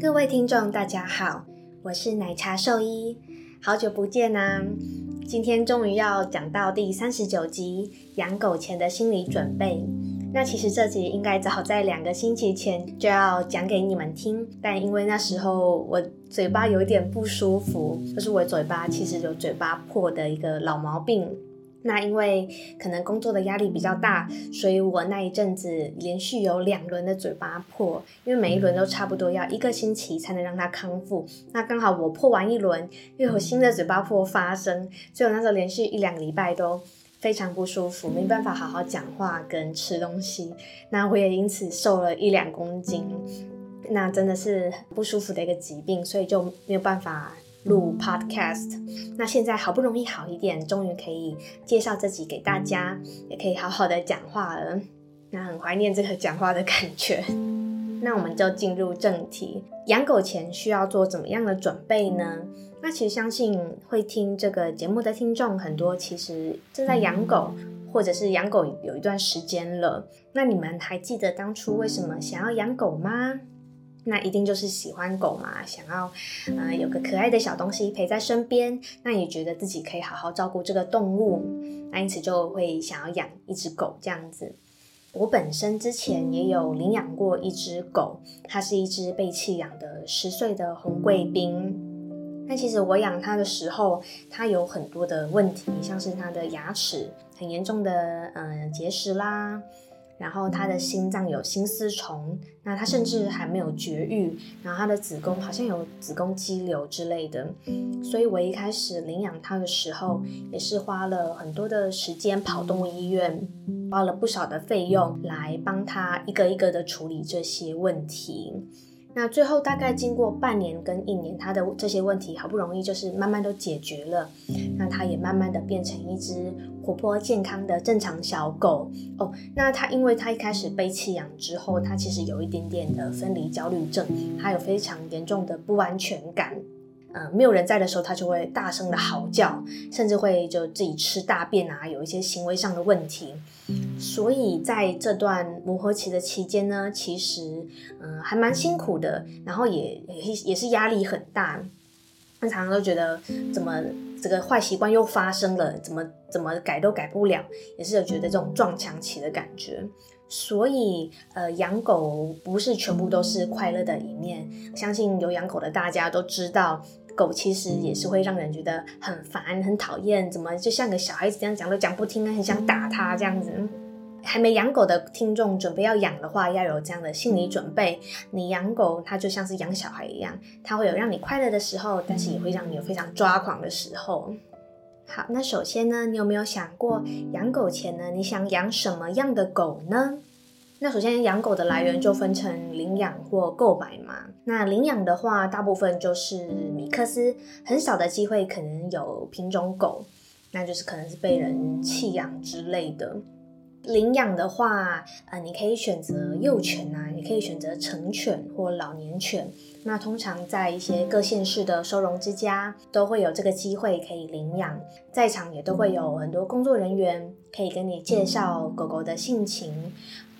各位听众，大家好，我是奶茶兽医，好久不见啊！今天终于要讲到第三十九集养狗前的心理准备。那其实这集应该早在两个星期前就要讲给你们听，但因为那时候我嘴巴有点不舒服，就是我嘴巴其实有嘴巴破的一个老毛病。那因为可能工作的压力比较大，所以我那一阵子连续有两轮的嘴巴破，因为每一轮都差不多要一个星期才能让它康复。那刚好我破完一轮，又有新的嘴巴破发生，所以我那时候连续一两个礼拜都非常不舒服，没办法好好讲话跟吃东西。那我也因此瘦了一两公斤，那真的是不舒服的一个疾病，所以就没有办法。录 podcast，那现在好不容易好一点，终于可以介绍自己给大家，也可以好好的讲话了。那很怀念这个讲话的感觉。那我们就进入正题，养狗前需要做怎么样的准备呢？那其实相信会听这个节目的听众很多，其实正在养狗，或者是养狗有一段时间了。那你们还记得当初为什么想要养狗吗？那一定就是喜欢狗嘛，想要，呃，有个可爱的小东西陪在身边，那也觉得自己可以好好照顾这个动物，那因此就会想要养一只狗这样子。我本身之前也有领养过一只狗，它是一只被弃养的十岁的红贵宾。那其实我养它的时候，它有很多的问题，像是它的牙齿很严重的，呃，结石啦。然后他的心脏有心丝虫，那他甚至还没有绝育，然后他的子宫好像有子宫肌瘤之类的，所以我一开始领养他的时候，也是花了很多的时间跑动物医院，花了不少的费用来帮他一个一个的处理这些问题。那最后大概经过半年跟一年，他的这些问题好不容易就是慢慢都解决了，那他也慢慢的变成一只活泼健康的正常小狗哦。那他因为他一开始被弃养之后，他其实有一点点的分离焦虑症，他有非常严重的不安全感。呃，没有人在的时候，它就会大声的嚎叫，甚至会就自己吃大便啊，有一些行为上的问题。所以在这段磨合期的期间呢，其实嗯还蛮辛苦的，然后也也也是压力很大。常常都觉得怎么这个坏习惯又发生了，怎么怎么改都改不了，也是有觉得这种撞墙期的感觉。所以，呃，养狗不是全部都是快乐的一面。相信有养狗的大家都知道，狗其实也是会让人觉得很烦、很讨厌，怎么就像个小孩子这样讲都讲不听，很想打它这样子。还没养狗的听众，准备要养的话，要有这样的心理准备。你养狗，它就像是养小孩一样，它会有让你快乐的时候，但是也会让你有非常抓狂的时候。好，那首先呢，你有没有想过养狗前呢？你想养什么样的狗呢？那首先养狗的来源就分成领养或购买嘛。那领养的话，大部分就是米克斯，很少的机会可能有品种狗，那就是可能是被人弃养之类的。领养的话，呃，你可以选择幼犬啊，也可以选择成犬或老年犬。那通常在一些各县市的收容之家，都会有这个机会可以领养，在场也都会有很多工作人员可以跟你介绍狗狗的性情，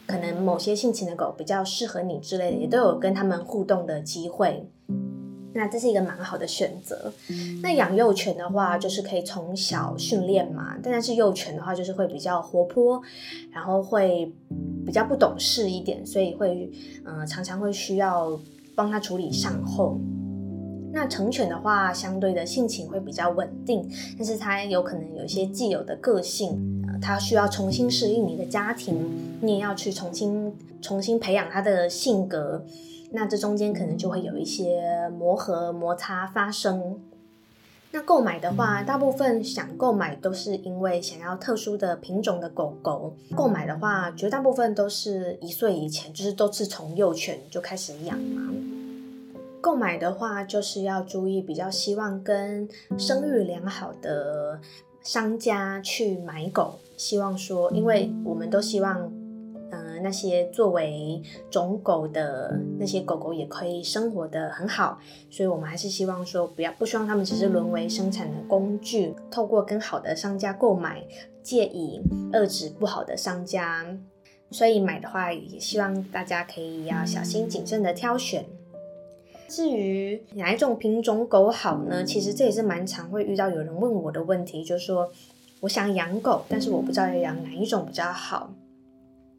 可能某些性情的狗比较适合你之类的，也都有跟他们互动的机会。那这是一个蛮好的选择。那养幼犬的话，就是可以从小训练嘛。但是幼犬的话，就是会比较活泼，然后会比较不懂事一点，所以会嗯常常会需要帮它处理善后。那成犬的话，相对的性情会比较稳定，但是它有可能有一些既有的个性，它需要重新适应你的家庭，你也要去重新重新培养它的性格。那这中间可能就会有一些磨合摩擦发生。那购买的话，大部分想购买都是因为想要特殊的品种的狗狗。购买的话，绝大部分都是一岁以前，就是都是从幼犬就开始养嘛。购买的话，就是要注意，比较希望跟生育良好的商家去买狗，希望说，因为我们都希望。那些作为种狗的那些狗狗也可以生活的很好，所以我们还是希望说不要不希望它们只是沦为生产的工具。透过跟好的商家购买，借以遏制不好的商家。所以买的话，也希望大家可以要小心谨慎的挑选。至于哪一种品种狗好呢？其实这也是蛮常会遇到有人问我的问题，就是说我想养狗，但是我不知道要养哪一种比较好。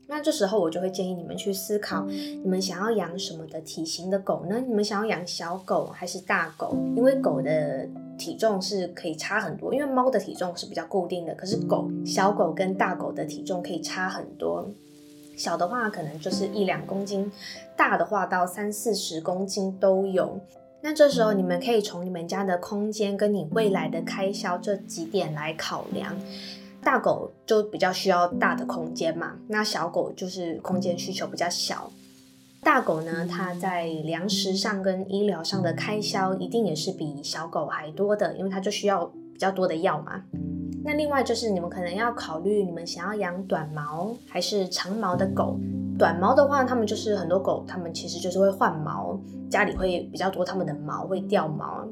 那这时候我就会建议你们去思考，你们想要养什么的体型的狗呢？你们想要养小狗还是大狗？因为狗的体重是可以差很多，因为猫的体重是比较固定的，可是狗小狗跟大狗的体重可以差很多。小的话可能就是一两公斤，大的话到三四十公斤都有。那这时候你们可以从你们家的空间跟你未来的开销这几点来考量。大狗就比较需要大的空间嘛，那小狗就是空间需求比较小。大狗呢，它在粮食上跟医疗上的开销一定也是比小狗还多的，因为它就需要比较多的药嘛。那另外就是你们可能要考虑，你们想要养短毛还是长毛的狗。短毛的话，它们就是很多狗，它们其实就是会换毛，家里会比较多它们的毛会掉毛。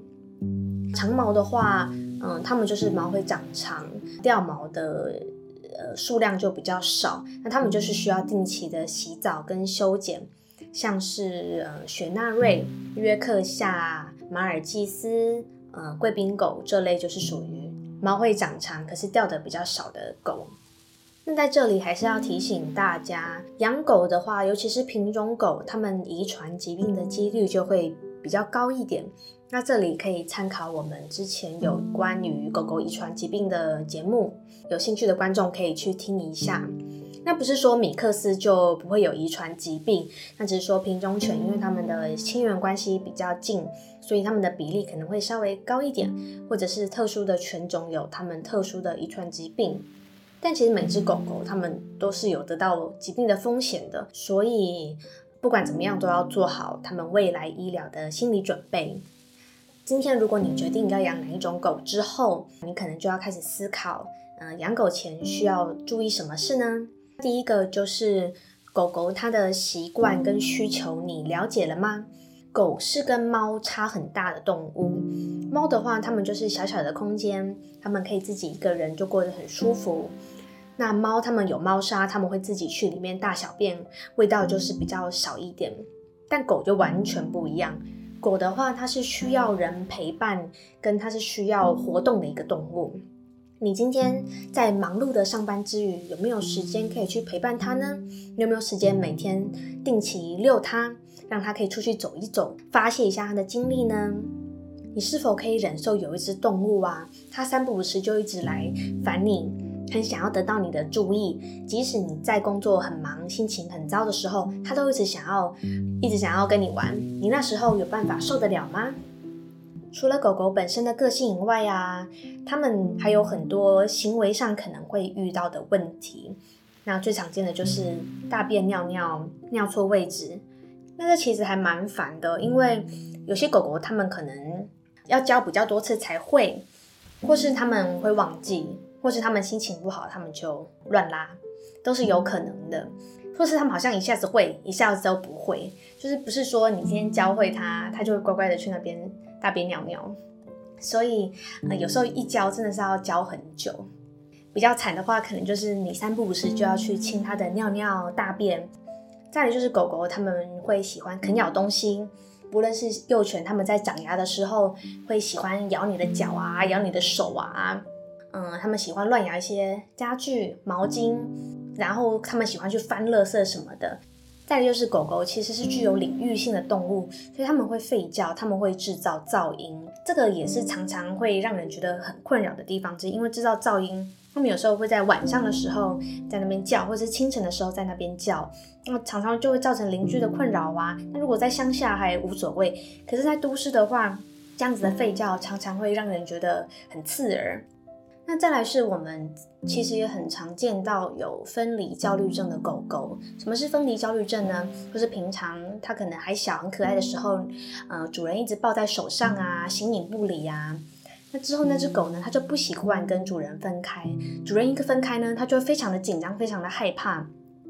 长毛的话，嗯，它们就是毛会长长，掉毛的呃数量就比较少。那它们就是需要定期的洗澡跟修剪，像是呃雪纳瑞、约克夏、马尔济斯、呃贵宾狗这类，就是属于毛会长长，可是掉的比较少的狗。那在这里还是要提醒大家，养狗的话，尤其是品种狗，它们遗传疾病的几率就会比较高一点。那这里可以参考我们之前有关于狗狗遗传疾病的节目，有兴趣的观众可以去听一下。那不是说米克斯就不会有遗传疾病，那只是说品种犬，因为它们的亲缘关系比较近，所以它们的比例可能会稍微高一点，或者是特殊的犬种有它们特殊的遗传疾病。但其实每只狗狗它们都是有得到疾病的风险的，所以不管怎么样都要做好它们未来医疗的心理准备。今天，如果你决定要养哪一种狗之后，你可能就要开始思考，嗯，养狗前需要注意什么事呢？第一个就是狗狗它的习惯跟需求，你了解了吗？狗是跟猫差很大的动物，猫的话，它们就是小小的空间，它们可以自己一个人就过得很舒服。那猫它们有猫砂，它们会自己去里面大小便，味道就是比较少一点。但狗就完全不一样。狗的话，它是需要人陪伴，跟它是需要活动的一个动物。你今天在忙碌的上班之余，有没有时间可以去陪伴它呢？你有没有时间每天定期遛它，让它可以出去走一走，发泄一下它的精力呢？你是否可以忍受有一只动物啊，它三不五时就一直来烦你？很想要得到你的注意，即使你在工作很忙、心情很糟的时候，他都一直想要、一直想要跟你玩。你那时候有办法受得了吗？除了狗狗本身的个性以外啊，它们还有很多行为上可能会遇到的问题。那最常见的就是大便、尿尿、尿错位置。那这其实还蛮烦的，因为有些狗狗它们可能要教比较多次才会，或是他们会忘记。或是他们心情不好，他们就乱拉，都是有可能的。或是他们好像一下子会，一下子都不会，就是不是说你今天教会他，他就会乖乖的去那边大便尿尿。所以呃，有时候一教真的是要教很久。比较惨的话，可能就是你三不五时就要去清他的尿尿大便。再来就是狗狗，他们会喜欢啃咬东西，不论是幼犬，他们在长牙的时候会喜欢咬你的脚啊，咬你的手啊。嗯，他们喜欢乱咬一些家具、毛巾，然后他们喜欢去翻垃圾什么的。再就是狗狗其实是具有领域性的动物，所以他们会吠叫，他们会制造噪音，这个也是常常会让人觉得很困扰的地方。之一。因为制造噪音，他们有时候会在晚上的时候在那边叫，或者是清晨的时候在那边叫，那常常就会造成邻居的困扰啊。那如果在乡下还无所谓，可是在都市的话，这样子的吠叫常常会让人觉得很刺耳。那再来是我们其实也很常见到有分离焦虑症的狗狗。什么是分离焦虑症呢？就是平常它可能还小很可爱的时候，呃，主人一直抱在手上啊，形影不离啊。那之后那只狗呢，它就不习惯跟主人分开。主人一个分开呢，它就会非常的紧张，非常的害怕。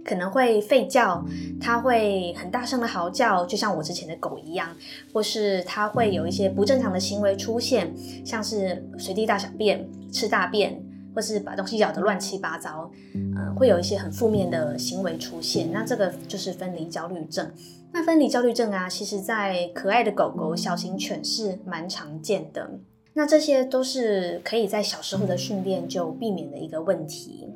可能会吠叫，它会很大声的嚎叫，就像我之前的狗一样，或是它会有一些不正常的行为出现，像是随地大小便、吃大便，或是把东西咬得乱七八糟，嗯，会有一些很负面的行为出现。那这个就是分离焦虑症。那分离焦虑症啊，其实在可爱的狗狗、小型犬是蛮常见的。那这些都是可以在小时候的训练就避免的一个问题。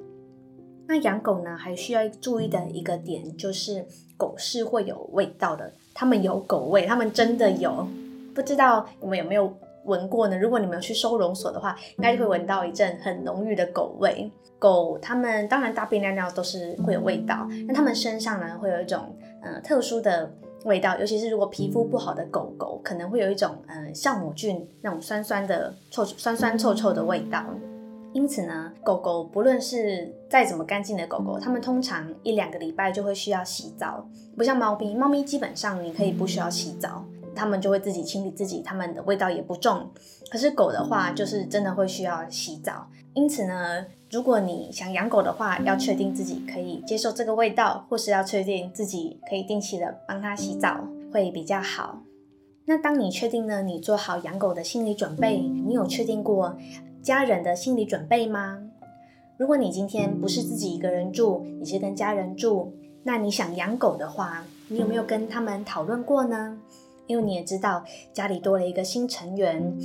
那养狗呢，还需要注意的一个点就是，狗是会有味道的，它们有狗味，它们真的有。不知道你们有没有闻过呢？如果你们有去收容所的话，应该就会闻到一阵很浓郁的狗味。狗它们当然大便尿尿都是会有味道，那它们身上呢会有一种呃特殊的味道，尤其是如果皮肤不好的狗狗，可能会有一种嗯酵母菌那种酸酸的臭酸酸臭臭的味道。因此呢，狗狗不论是再怎么干净的狗狗，它们通常一两个礼拜就会需要洗澡，不像猫咪，猫咪基本上你可以不需要洗澡。它们就会自己清理自己，它们的味道也不重。可是狗的话，就是真的会需要洗澡。因此呢，如果你想养狗的话，要确定自己可以接受这个味道，或是要确定自己可以定期的帮它洗澡，会比较好。那当你确定呢，你做好养狗的心理准备，你有确定过家人的心理准备吗？如果你今天不是自己一个人住，你是跟家人住，那你想养狗的话，你有没有跟他们讨论过呢？因为你也知道，家里多了一个新成员，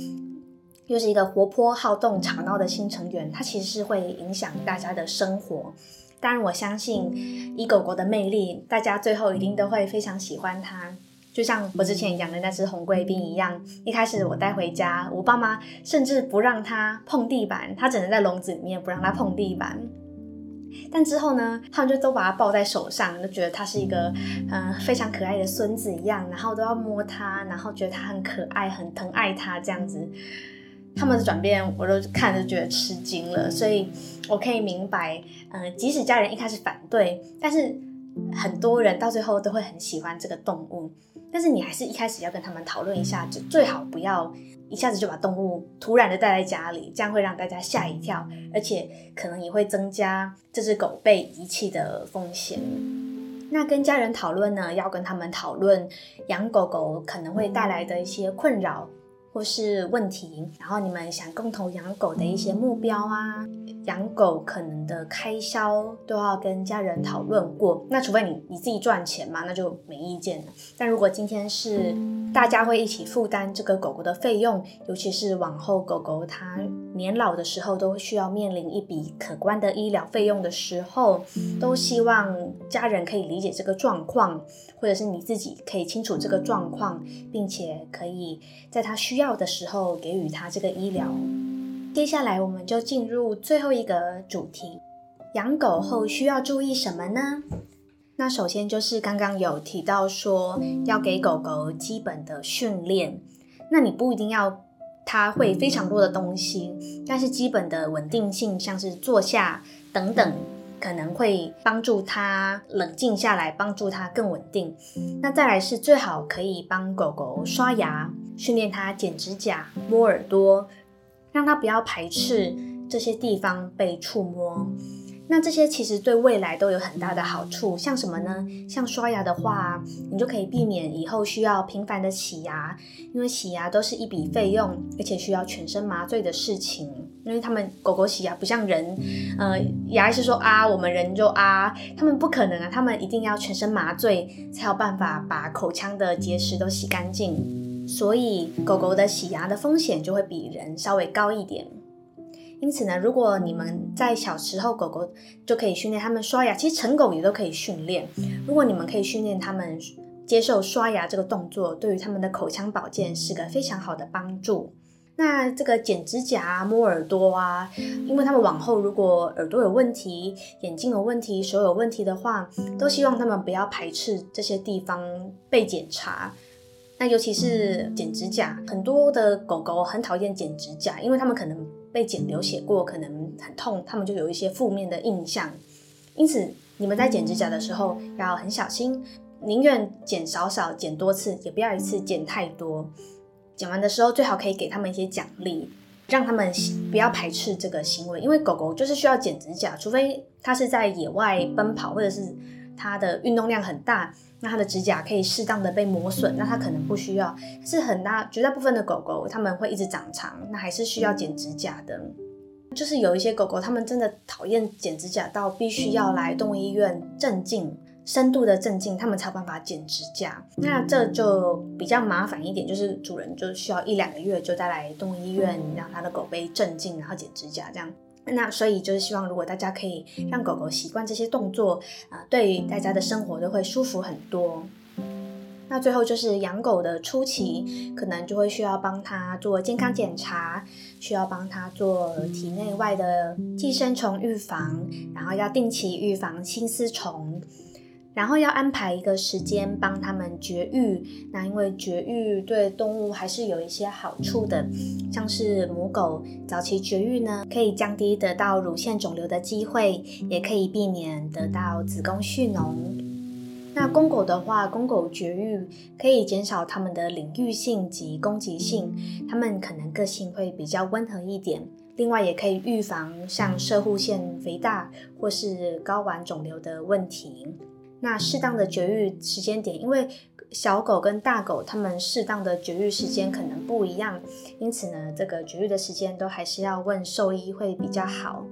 又是一个活泼好动、吵闹的新成员，它其实是会影响大家的生活。当然，我相信以狗狗的魅力，大家最后一定都会非常喜欢它。就像我之前养的那只红贵宾一样，一开始我带回家，我爸妈甚至不让它碰地板，它只能在笼子里面，不让它碰地板。但之后呢，他们就都把它抱在手上，就觉得它是一个嗯非常可爱的孙子一样，然后都要摸它，然后觉得它很可爱，很疼爱它这样子。他们的转变，我都看着觉得吃惊了。所以我可以明白，嗯，即使家人一开始反对，但是很多人到最后都会很喜欢这个动物。但是你还是一开始要跟他们讨论一下，就最好不要。一下子就把动物突然的带在家里，这样会让大家吓一跳，而且可能也会增加这只狗被遗弃的风险。那跟家人讨论呢，要跟他们讨论养狗狗可能会带来的一些困扰。或是问题，然后你们想共同养狗的一些目标啊，养狗可能的开销都要跟家人讨论过。那除非你你自己赚钱嘛，那就没意见了。但如果今天是大家会一起负担这个狗狗的费用，尤其是往后狗狗它年老的时候都需要面临一笔可观的医疗费用的时候，都希望家人可以理解这个状况，或者是你自己可以清楚这个状况，并且可以在他需要。的时候给予他这个医疗。接下来我们就进入最后一个主题：养狗后需要注意什么呢？那首先就是刚刚有提到说要给狗狗基本的训练。那你不一定要它会非常多的东西，但是基本的稳定性，像是坐下等等，可能会帮助它冷静下来，帮助它更稳定。那再来是最好可以帮狗狗刷牙。训练它剪指甲、摸耳朵，让它不要排斥这些地方被触摸。那这些其实对未来都有很大的好处。像什么呢？像刷牙的话，你就可以避免以后需要频繁的洗牙，因为洗牙都是一笔费用，而且需要全身麻醉的事情。因为他们狗狗洗牙不像人，呃，牙医是说啊，我们人就啊，他们不可能啊，他们一定要全身麻醉才有办法把口腔的结石都洗干净。所以狗狗的洗牙的风险就会比人稍微高一点。因此呢，如果你们在小时候狗狗就可以训练它们刷牙，其实成狗也都可以训练。如果你们可以训练它们接受刷牙这个动作，对于它们的口腔保健是个非常好的帮助。那这个剪指甲、摸耳朵啊，因为他们往后如果耳朵有问题、眼睛有问题、手有问题的话，都希望他们不要排斥这些地方被检查。那尤其是剪指甲，很多的狗狗很讨厌剪指甲，因为它们可能被剪流血过，可能很痛，他们就有一些负面的印象。因此，你们在剪指甲的时候要很小心，宁愿剪少少、剪多次，也不要一次剪太多。剪完的时候，最好可以给他们一些奖励，让他们不要排斥这个行为，因为狗狗就是需要剪指甲，除非它是在野外奔跑，或者是它的运动量很大。那它的指甲可以适当的被磨损，那它可能不需要。是很大绝大部分的狗狗，它们会一直长长，那还是需要剪指甲的。就是有一些狗狗，它们真的讨厌剪指甲到必须要来动物医院镇静。深度的镇静，他们才有办法剪指甲。那这就比较麻烦一点，就是主人就需要一两个月就带来动物医院，让他的狗被镇静，然后剪指甲这样。那所以就是希望，如果大家可以让狗狗习惯这些动作，啊，对于大家的生活都会舒服很多。那最后就是养狗的初期，可能就会需要帮它做健康检查，需要帮它做体内外的寄生虫预防，然后要定期预防心丝虫。然后要安排一个时间帮他们绝育，那因为绝育对动物还是有一些好处的，像是母狗早期绝育呢，可以降低得到乳腺肿瘤的机会，也可以避免得到子宫蓄脓。那公狗的话，公狗绝育可以减少它们的领域性及攻击性，它们可能个性会比较温和一点。另外也可以预防像射护腺肥大或是睾丸肿瘤的问题。那适当的绝育时间点，因为小狗跟大狗它们适当的绝育时间可能不一样，因此呢，这个绝育的时间都还是要问兽医会比较好。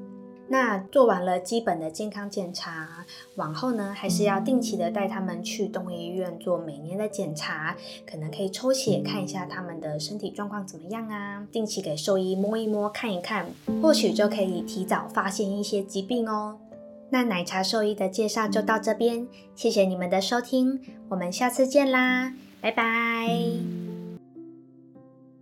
那做完了基本的健康检查，往后呢，还是要定期的带他们去动物医院做每年的检查，可能可以抽血看一下他们的身体状况怎么样啊，定期给兽医摸一摸看一看，或许就可以提早发现一些疾病哦。那奶茶兽医的介绍就到这边，谢谢你们的收听，我们下次见啦，拜拜。